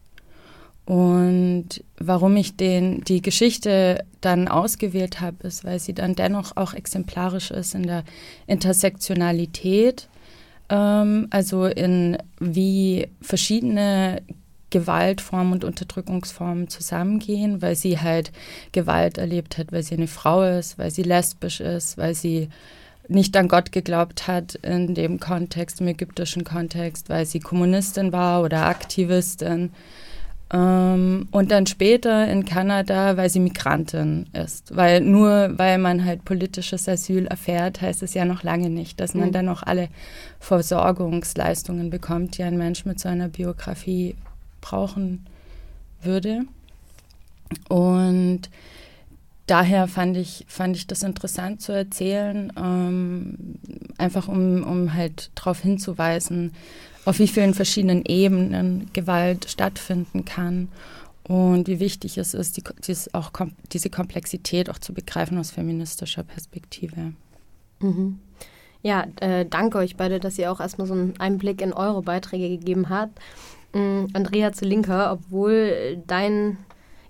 Und warum ich den, die Geschichte dann ausgewählt habe, ist, weil sie dann dennoch auch exemplarisch ist in der Intersektionalität, ähm, also in wie verschiedene Gewaltformen und Unterdrückungsformen zusammengehen, weil sie halt Gewalt erlebt hat, weil sie eine Frau ist, weil sie lesbisch ist, weil sie nicht an Gott geglaubt hat in dem Kontext, im ägyptischen Kontext, weil sie Kommunistin war oder Aktivistin. Ähm, und dann später in Kanada, weil sie Migrantin ist. Weil nur weil man halt politisches Asyl erfährt, heißt es ja noch lange nicht, dass man mhm. dann auch alle Versorgungsleistungen bekommt, die ein Mensch mit so einer Biografie brauchen würde. Und daher fand ich, fand ich das interessant zu erzählen, ähm, einfach um, um halt darauf hinzuweisen, auf wie vielen verschiedenen Ebenen Gewalt stattfinden kann und wie wichtig es ist, die, dies auch kom diese Komplexität auch zu begreifen aus feministischer Perspektive.
Mhm. Ja, äh, danke euch beide, dass ihr auch erstmal so einen Einblick in eure Beiträge gegeben habt. Ähm, Andrea Zelinka, obwohl dein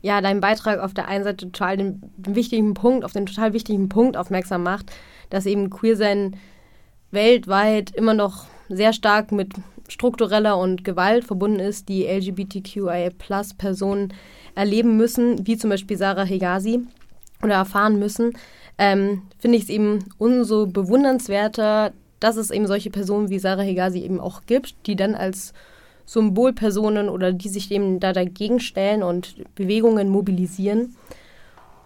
ja, dein Beitrag auf der einen Seite total den, wichtigen Punkt, auf den total wichtigen Punkt aufmerksam macht, dass eben Queersein weltweit immer noch sehr stark mit struktureller und Gewalt verbunden ist, die LGBTQIA-Plus-Personen erleben müssen, wie zum Beispiel Sarah Hegazi oder erfahren müssen, ähm, finde ich es eben umso bewundernswerter, dass es eben solche Personen wie Sarah Hegazi eben auch gibt, die dann als Symbolpersonen oder die sich eben da dagegen stellen und Bewegungen mobilisieren.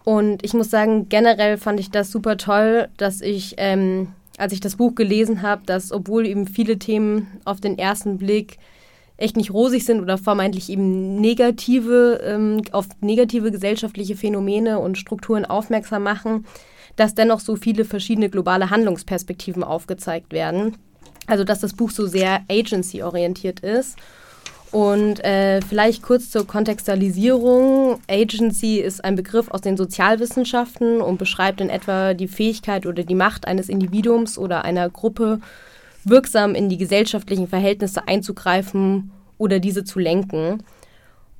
Und ich muss sagen, generell fand ich das super toll, dass ich, ähm, als ich das Buch gelesen habe, dass obwohl eben viele Themen auf den ersten Blick echt nicht rosig sind oder vermeintlich eben negative, ähm, auf negative gesellschaftliche Phänomene und Strukturen aufmerksam machen, dass dennoch so viele verschiedene globale Handlungsperspektiven aufgezeigt werden. Also dass das Buch so sehr agency-orientiert ist. Und äh, vielleicht kurz zur Kontextualisierung. Agency ist ein Begriff aus den Sozialwissenschaften und beschreibt in etwa die Fähigkeit oder die Macht eines Individuums oder einer Gruppe, wirksam in die gesellschaftlichen Verhältnisse einzugreifen oder diese zu lenken.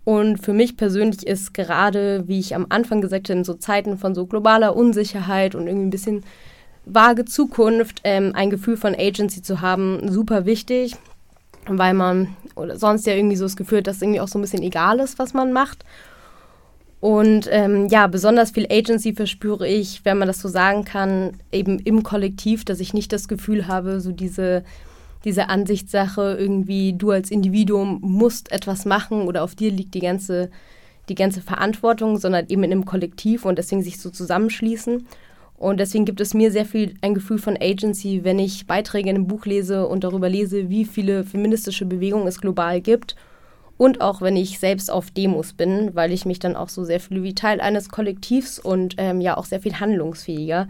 Und für mich persönlich ist gerade, wie ich am Anfang gesagt habe, in so Zeiten von so globaler Unsicherheit und irgendwie ein bisschen vage Zukunft, ähm, ein Gefühl von Agency zu haben, super wichtig, weil man oder sonst ja irgendwie so das Gefühl hat, dass irgendwie auch so ein bisschen egal ist, was man macht. Und ähm, ja, besonders viel Agency verspüre ich, wenn man das so sagen kann, eben im Kollektiv, dass ich nicht das Gefühl habe, so diese diese Ansichtssache, irgendwie du als Individuum musst etwas machen oder auf dir liegt die ganze, die ganze Verantwortung, sondern eben in einem Kollektiv und deswegen sich so zusammenschließen. Und deswegen gibt es mir sehr viel ein Gefühl von Agency, wenn ich Beiträge in einem Buch lese und darüber lese, wie viele feministische Bewegungen es global gibt. Und auch wenn ich selbst auf Demos bin, weil ich mich dann auch so sehr fühle wie Teil eines Kollektivs und ähm, ja auch sehr viel handlungsfähiger.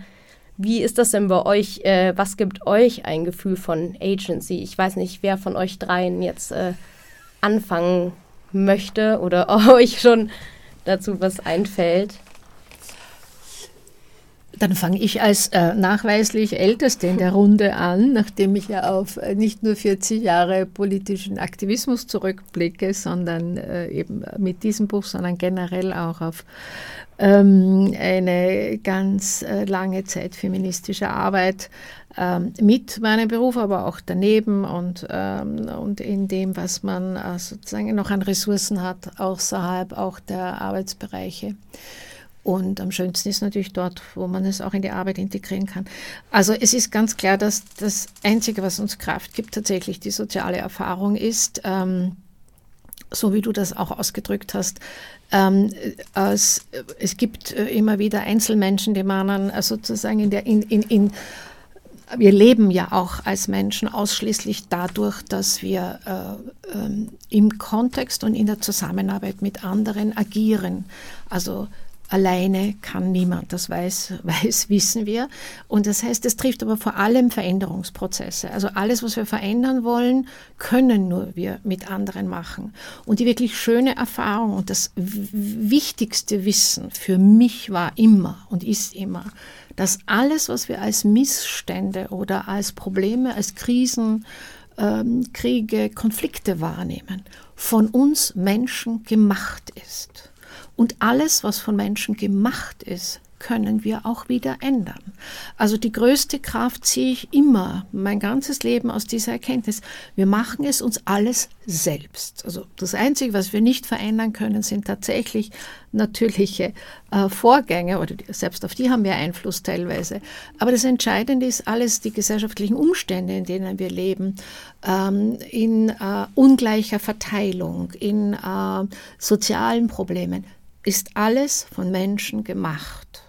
Wie ist das denn bei euch? Äh, was gibt euch ein Gefühl von Agency? Ich weiß nicht, wer von euch dreien jetzt äh, anfangen möchte oder euch schon dazu was einfällt.
Dann fange ich als äh, nachweislich Älteste in der Runde an, nachdem ich ja auf äh, nicht nur 40 Jahre politischen Aktivismus zurückblicke, sondern äh, eben mit diesem Buch, sondern generell auch auf ähm, eine ganz äh, lange Zeit feministische Arbeit ähm, mit meinem Beruf, aber auch daneben und, ähm, und in dem, was man äh, sozusagen noch an Ressourcen hat, außerhalb auch der Arbeitsbereiche. Und am schönsten ist natürlich dort, wo man es auch in die Arbeit integrieren kann. Also es ist ganz klar, dass das Einzige, was uns Kraft gibt, tatsächlich die soziale Erfahrung ist. Ähm, so wie du das auch ausgedrückt hast, ähm, es, es, gibt äh, immer wieder Einzelmenschen, die man äh, sozusagen in der, in, in, in wir leben ja auch als Menschen ausschließlich dadurch, dass wir äh, ähm, im Kontext und in der Zusammenarbeit mit anderen agieren. Also Alleine kann niemand, das weiß, weiß, wissen wir. Und das heißt, es trifft aber vor allem Veränderungsprozesse. Also alles, was wir verändern wollen, können nur wir mit anderen machen. Und die wirklich schöne Erfahrung und das wichtigste Wissen für mich war immer und ist immer, dass alles, was wir als Missstände oder als Probleme, als Krisen, ähm, Kriege, Konflikte wahrnehmen, von uns Menschen gemacht ist. Und alles, was von Menschen gemacht ist, können wir auch wieder ändern. Also die größte Kraft ziehe ich immer, mein ganzes Leben aus dieser Erkenntnis. Wir machen es uns alles selbst. Also das Einzige, was wir nicht verändern können, sind tatsächlich natürliche äh, Vorgänge oder die, selbst auf die haben wir Einfluss teilweise. Aber das Entscheidende ist alles die gesellschaftlichen Umstände, in denen wir leben, ähm, in äh, ungleicher Verteilung, in äh, sozialen Problemen ist alles von Menschen gemacht.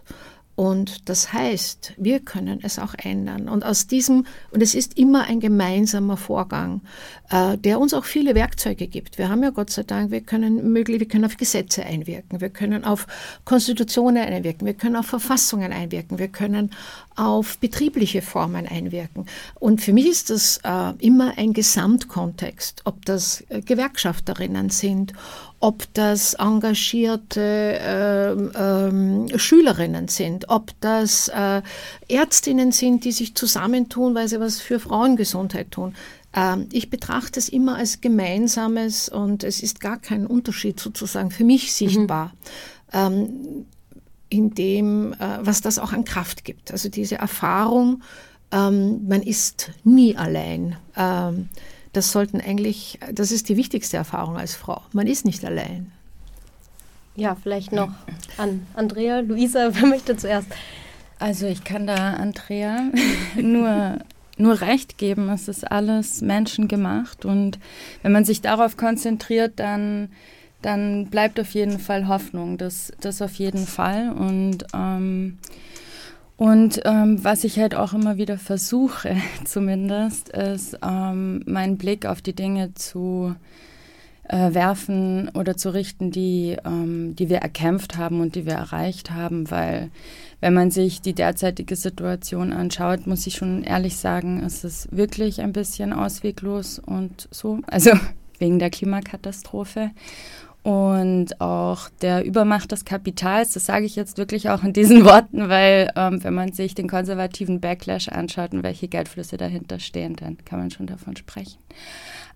Und das heißt, wir können es auch ändern. Und aus diesem, und es ist immer ein gemeinsamer Vorgang, äh, der uns auch viele Werkzeuge gibt. Wir haben ja Gott sei Dank, wir können möglich, wir können auf Gesetze einwirken, wir können auf Konstitutionen einwirken, wir können auf Verfassungen einwirken, wir können auf betriebliche Formen einwirken. Und für mich ist das äh, immer ein Gesamtkontext, ob das äh, Gewerkschafterinnen sind, ob das engagierte äh, äh, Schülerinnen sind, ob das äh, Ärztinnen sind, die sich zusammentun, weil sie was für Frauengesundheit tun. Ähm, ich betrachte es immer als gemeinsames und es ist gar kein Unterschied sozusagen für mich sichtbar. Mhm. Ähm, in dem, äh, was das auch an Kraft gibt. Also diese Erfahrung, ähm, man ist nie allein. Das sollten eigentlich, das ist die wichtigste Erfahrung als Frau. Man ist nicht allein.
Ja, vielleicht noch an Andrea. Luisa, wer möchte zuerst?
Also ich kann da Andrea nur, nur recht geben. Es ist alles menschengemacht und wenn man sich darauf konzentriert, dann, dann bleibt auf jeden Fall Hoffnung. Das, das auf jeden Fall. Und ähm, und ähm, was ich halt auch immer wieder versuche, zumindest, ist ähm, meinen Blick auf die Dinge zu äh, werfen oder zu richten, die, ähm, die wir erkämpft haben und die wir erreicht haben, weil wenn man sich die derzeitige Situation anschaut, muss ich schon ehrlich sagen, ist es wirklich ein bisschen ausweglos und so, also wegen der Klimakatastrophe und auch der Übermacht des Kapitals. Das sage ich jetzt wirklich auch in diesen Worten, weil ähm, wenn man sich den konservativen Backlash anschaut und welche Geldflüsse dahinter stehen, dann kann man schon davon sprechen.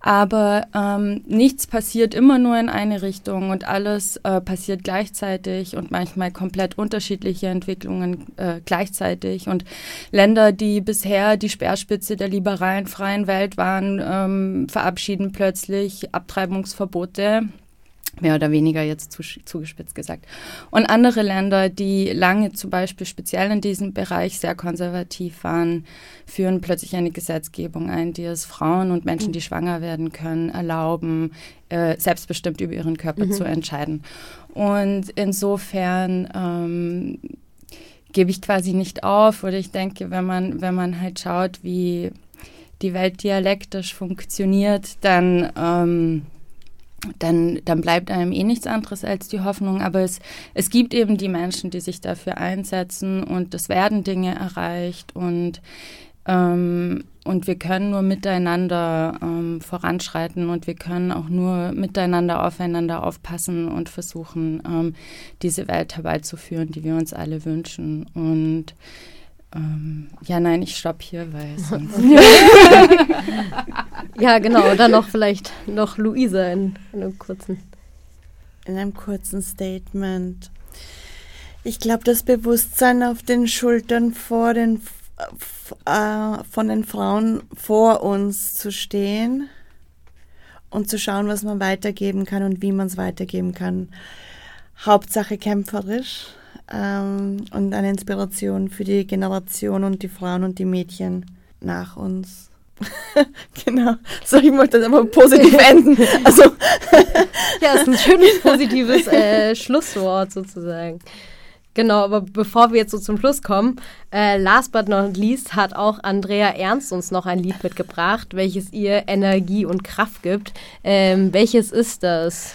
Aber ähm, nichts passiert immer nur in eine Richtung und alles äh, passiert gleichzeitig und manchmal komplett unterschiedliche Entwicklungen äh, gleichzeitig. Und Länder, die bisher die Speerspitze der liberalen freien Welt waren, ähm, verabschieden plötzlich Abtreibungsverbote mehr oder weniger jetzt zugespitzt gesagt. Und andere Länder, die lange zum Beispiel speziell in diesem Bereich sehr konservativ waren, führen plötzlich eine Gesetzgebung ein, die es Frauen und Menschen, die schwanger werden können, erlauben, äh, selbstbestimmt über ihren Körper mhm. zu entscheiden. Und insofern ähm, gebe ich quasi nicht auf oder ich denke, wenn man, wenn man halt schaut, wie die Welt dialektisch funktioniert, dann ähm, dann, dann bleibt einem eh nichts anderes als die Hoffnung. Aber es, es gibt eben die Menschen, die sich dafür einsetzen und es werden Dinge erreicht und, ähm, und wir können nur miteinander ähm, voranschreiten und wir können auch nur miteinander aufeinander aufpassen und versuchen, ähm, diese Welt herbeizuführen, die wir uns alle wünschen. Und ähm, ja, nein, ich stopp hier, weil sonst.
ja, genau. Dann noch vielleicht noch Luisa in, in einem kurzen.
In einem kurzen Statement. Ich glaube, das Bewusstsein auf den Schultern vor den, äh, von den Frauen vor uns zu stehen und zu schauen, was man weitergeben kann und wie man es weitergeben kann. Hauptsache kämpferisch ähm, und eine Inspiration für die Generation und die Frauen und die Mädchen nach uns. genau. So, ich möchte das aber positiv enden. Also
ja, ist ein schönes positives äh, Schlusswort sozusagen. Genau, aber bevor wir jetzt so zum Schluss kommen, äh, last but not least hat auch Andrea Ernst uns noch ein Lied mitgebracht, welches ihr Energie und Kraft gibt. Ähm, welches ist das?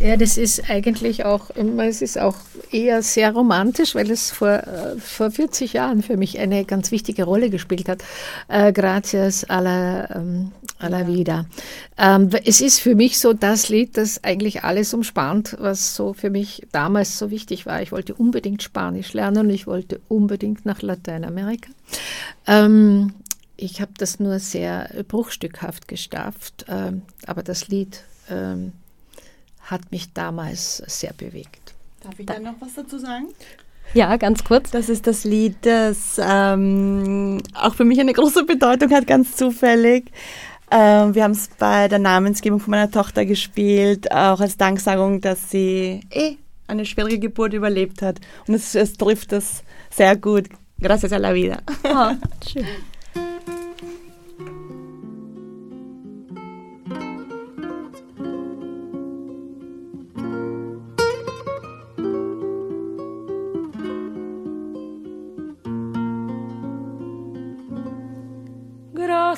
Ja, das ist eigentlich auch immer, es ist auch eher sehr romantisch, weil es vor, äh, vor 40 Jahren für mich eine ganz wichtige Rolle gespielt hat. Äh, gracias a la, ähm, a la vida. Ähm, es ist für mich so das Lied, das eigentlich alles umspannt, was so für mich damals so wichtig war. Ich wollte unbedingt Spanisch lernen und ich wollte unbedingt nach Lateinamerika. Ähm, ich habe das nur sehr bruchstückhaft gestafft, ähm, aber das Lied ähm, hat mich damals sehr bewegt.
Darf ich da noch was dazu sagen?
Ja, ganz kurz.
Das ist das Lied, das ähm, auch für mich eine große Bedeutung hat, ganz zufällig. Ähm, wir haben es bei der Namensgebung von meiner Tochter gespielt, auch als Danksagung, dass sie eh eine schwierige Geburt überlebt hat. Und es, es trifft das sehr gut. Gracias a la vida. Oh, schön.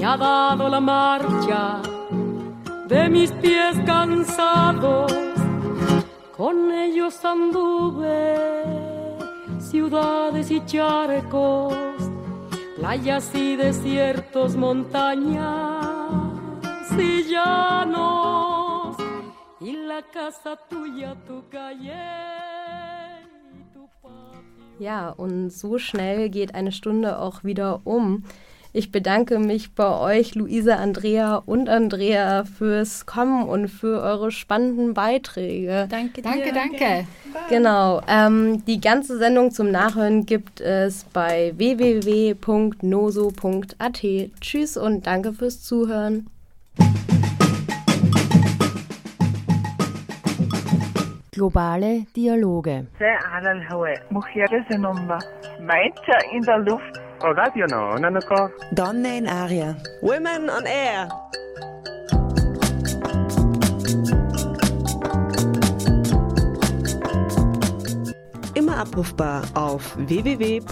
me ha dado la marcha de mis pies cansados, con ellos anduve ciudades y charcos, playas y desiertos, montañas y llanos, y la casa tuya, tu calle.
Ja, und so schnell geht eine Stunde auch wieder um. Ich bedanke mich bei euch, Luisa, Andrea und Andrea, fürs Kommen und für eure spannenden Beiträge.
Danke,
danke, dir. danke.
Genau. Ähm, die ganze Sendung zum Nachhören gibt es bei www.noso.at. Tschüss und danke fürs Zuhören.
Globale Dialoge.
Meinte in der Luft.
Radio no, nanako.
Donne in Aria.
Women on Air.
Immer abrufbar auf www.noso.at.